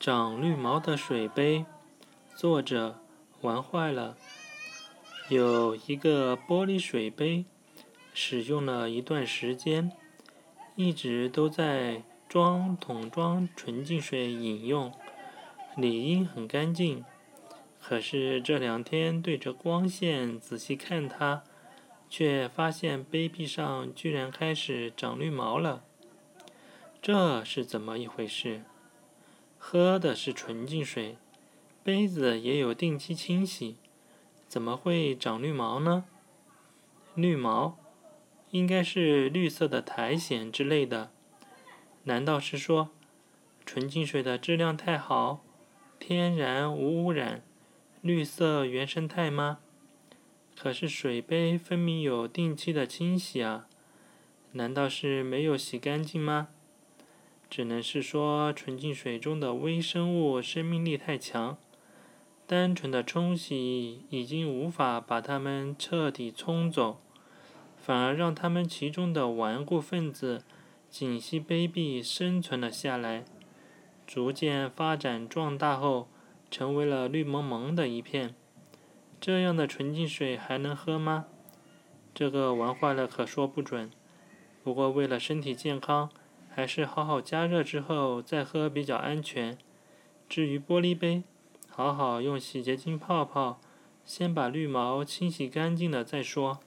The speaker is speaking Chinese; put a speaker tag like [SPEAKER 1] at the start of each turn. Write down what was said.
[SPEAKER 1] 长绿毛的水杯，作者玩坏了。有一个玻璃水杯，使用了一段时间，一直都在装桶装纯净水饮用，理应很干净。可是这两天对着光线仔细看它，却发现杯壁上居然开始长绿毛了。这是怎么一回事？喝的是纯净水，杯子也有定期清洗，怎么会长绿毛呢？绿毛，应该是绿色的苔藓之类的。难道是说，纯净水的质量太好，天然无污染，绿色原生态吗？可是水杯分明有定期的清洗啊，难道是没有洗干净吗？只能是说，纯净水中的微生物生命力太强，单纯的冲洗已经无法把它们彻底冲走，反而让它们其中的顽固分子紧吸杯壁生存了下来，逐渐发展壮大后，成为了绿蒙蒙的一片。这样的纯净水还能喝吗？这个玩坏了可说不准。不过为了身体健康。还是好好加热之后再喝比较安全。至于玻璃杯，好好用洗洁精泡泡，先把绿毛清洗干净了再说。